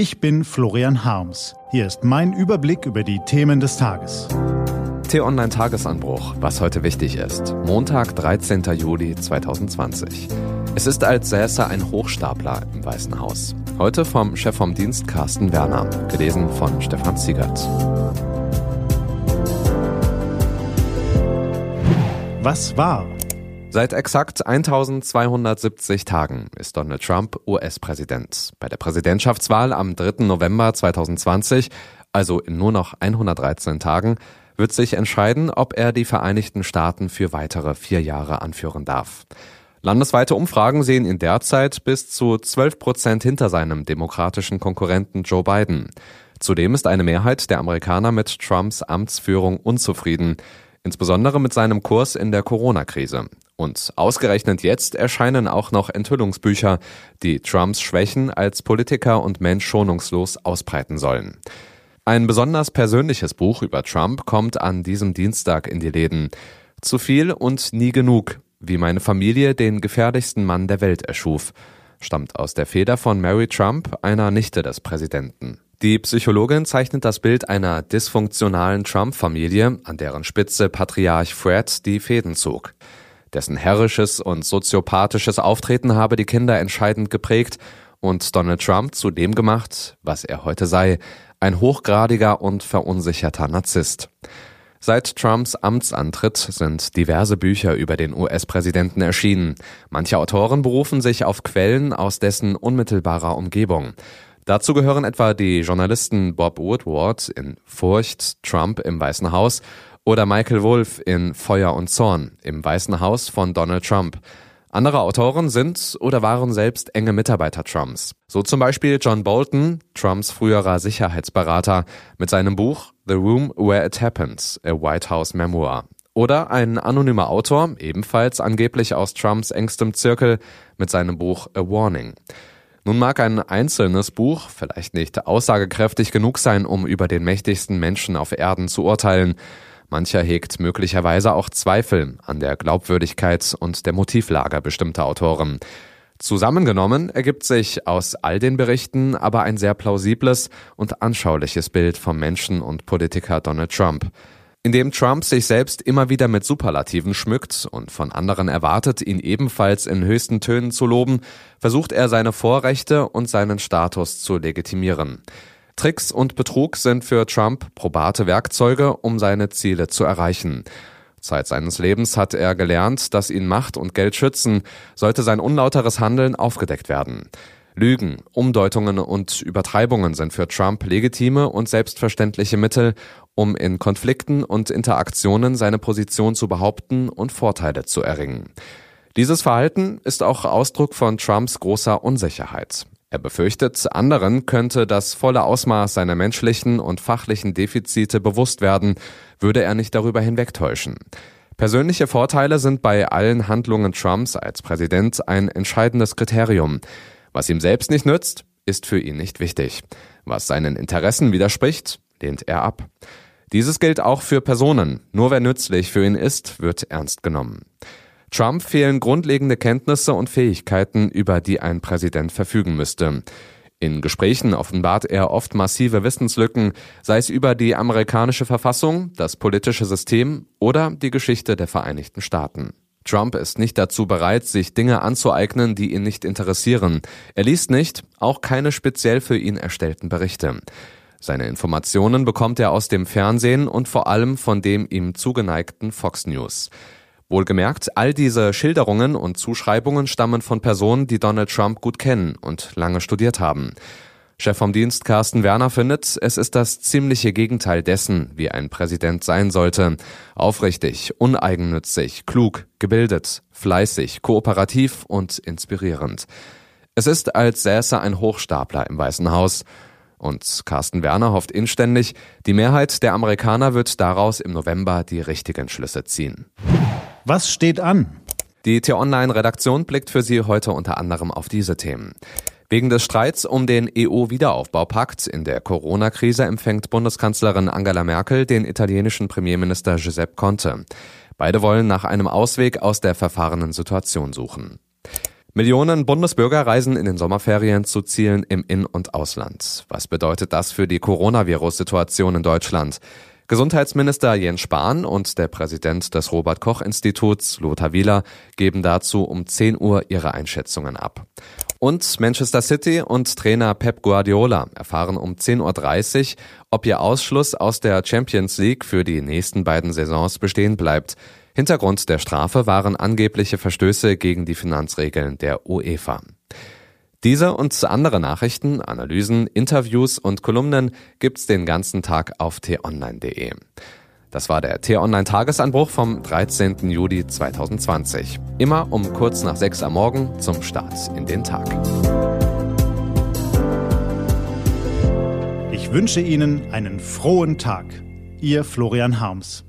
Ich bin Florian Harms. Hier ist mein Überblick über die Themen des Tages. T-Online Tagesanbruch, was heute wichtig ist. Montag, 13. Juli 2020. Es ist, als säße ein Hochstapler im Weißen Haus. Heute vom Chef vom Dienst Carsten Werner, gelesen von Stefan Ziegert. Was war? Seit exakt 1270 Tagen ist Donald Trump US-Präsident. Bei der Präsidentschaftswahl am 3. November 2020, also in nur noch 113 Tagen, wird sich entscheiden, ob er die Vereinigten Staaten für weitere vier Jahre anführen darf. Landesweite Umfragen sehen ihn derzeit bis zu 12 Prozent hinter seinem demokratischen Konkurrenten Joe Biden. Zudem ist eine Mehrheit der Amerikaner mit Trumps Amtsführung unzufrieden, insbesondere mit seinem Kurs in der Corona-Krise. Und ausgerechnet jetzt erscheinen auch noch Enthüllungsbücher, die Trumps Schwächen als Politiker und Mensch schonungslos ausbreiten sollen. Ein besonders persönliches Buch über Trump kommt an diesem Dienstag in die Läden. Zu viel und nie genug wie meine Familie den gefährlichsten Mann der Welt erschuf, stammt aus der Feder von Mary Trump, einer Nichte des Präsidenten. Die Psychologin zeichnet das Bild einer dysfunktionalen Trump-Familie, an deren Spitze Patriarch Fred die Fäden zog. Dessen herrisches und soziopathisches Auftreten habe die Kinder entscheidend geprägt und Donald Trump zu dem gemacht, was er heute sei, ein hochgradiger und verunsicherter Narzisst. Seit Trumps Amtsantritt sind diverse Bücher über den US-Präsidenten erschienen. Manche Autoren berufen sich auf Quellen aus dessen unmittelbarer Umgebung. Dazu gehören etwa die Journalisten Bob Woodward in Furcht, Trump im Weißen Haus oder Michael Wolff in Feuer und Zorn im Weißen Haus von Donald Trump. Andere Autoren sind oder waren selbst enge Mitarbeiter Trumps. So zum Beispiel John Bolton, Trumps früherer Sicherheitsberater, mit seinem Buch The Room Where It Happened, a White House Memoir. Oder ein anonymer Autor, ebenfalls angeblich aus Trumps engstem Zirkel, mit seinem Buch A Warning. Nun mag ein einzelnes Buch vielleicht nicht aussagekräftig genug sein, um über den mächtigsten Menschen auf Erden zu urteilen. Mancher hegt möglicherweise auch Zweifel an der Glaubwürdigkeit und der Motivlage bestimmter Autoren. Zusammengenommen ergibt sich aus all den Berichten aber ein sehr plausibles und anschauliches Bild vom Menschen und Politiker Donald Trump. Indem Trump sich selbst immer wieder mit Superlativen schmückt und von anderen erwartet, ihn ebenfalls in höchsten Tönen zu loben, versucht er seine Vorrechte und seinen Status zu legitimieren. Tricks und Betrug sind für Trump probate Werkzeuge, um seine Ziele zu erreichen. Zeit seines Lebens hat er gelernt, dass ihn Macht und Geld schützen, sollte sein unlauteres Handeln aufgedeckt werden. Lügen, Umdeutungen und Übertreibungen sind für Trump legitime und selbstverständliche Mittel, um in Konflikten und Interaktionen seine Position zu behaupten und Vorteile zu erringen. Dieses Verhalten ist auch Ausdruck von Trumps großer Unsicherheit. Er befürchtet, anderen könnte das volle Ausmaß seiner menschlichen und fachlichen Defizite bewusst werden, würde er nicht darüber hinwegtäuschen. Persönliche Vorteile sind bei allen Handlungen Trumps als Präsident ein entscheidendes Kriterium. Was ihm selbst nicht nützt, ist für ihn nicht wichtig. Was seinen Interessen widerspricht, lehnt er ab. Dieses gilt auch für Personen. Nur wer nützlich für ihn ist, wird ernst genommen. Trump fehlen grundlegende Kenntnisse und Fähigkeiten, über die ein Präsident verfügen müsste. In Gesprächen offenbart er oft massive Wissenslücken, sei es über die amerikanische Verfassung, das politische System oder die Geschichte der Vereinigten Staaten. Trump ist nicht dazu bereit, sich Dinge anzueignen, die ihn nicht interessieren. Er liest nicht, auch keine speziell für ihn erstellten Berichte. Seine Informationen bekommt er aus dem Fernsehen und vor allem von dem ihm zugeneigten Fox News. Wohlgemerkt, all diese Schilderungen und Zuschreibungen stammen von Personen, die Donald Trump gut kennen und lange studiert haben. Chef vom Dienst Carsten Werner findet, es ist das ziemliche Gegenteil dessen, wie ein Präsident sein sollte. Aufrichtig, uneigennützig, klug, gebildet, fleißig, kooperativ und inspirierend. Es ist, als säße ein Hochstapler im Weißen Haus. Und Carsten Werner hofft inständig, die Mehrheit der Amerikaner wird daraus im November die richtigen Schlüsse ziehen. Was steht an? Die T-Online-Redaktion blickt für Sie heute unter anderem auf diese Themen. Wegen des Streits um den EU-Wiederaufbaupakt in der Corona-Krise empfängt Bundeskanzlerin Angela Merkel den italienischen Premierminister Giuseppe Conte. Beide wollen nach einem Ausweg aus der verfahrenen Situation suchen. Millionen Bundesbürger reisen in den Sommerferien zu Zielen im In- und Ausland. Was bedeutet das für die Coronavirus-Situation in Deutschland? Gesundheitsminister Jens Spahn und der Präsident des Robert Koch Instituts, Lothar Wieler, geben dazu um 10 Uhr ihre Einschätzungen ab. Und Manchester City und Trainer Pep Guardiola erfahren um 10.30 Uhr, ob ihr Ausschluss aus der Champions League für die nächsten beiden Saisons bestehen bleibt. Hintergrund der Strafe waren angebliche Verstöße gegen die Finanzregeln der UEFA. Diese und andere Nachrichten, Analysen, Interviews und Kolumnen gibt's den ganzen Tag auf t-online.de. Das war der T-Online Tagesanbruch vom 13. Juli 2020. Immer um kurz nach sechs am Morgen zum Start in den Tag. Ich wünsche Ihnen einen frohen Tag. Ihr Florian Harms.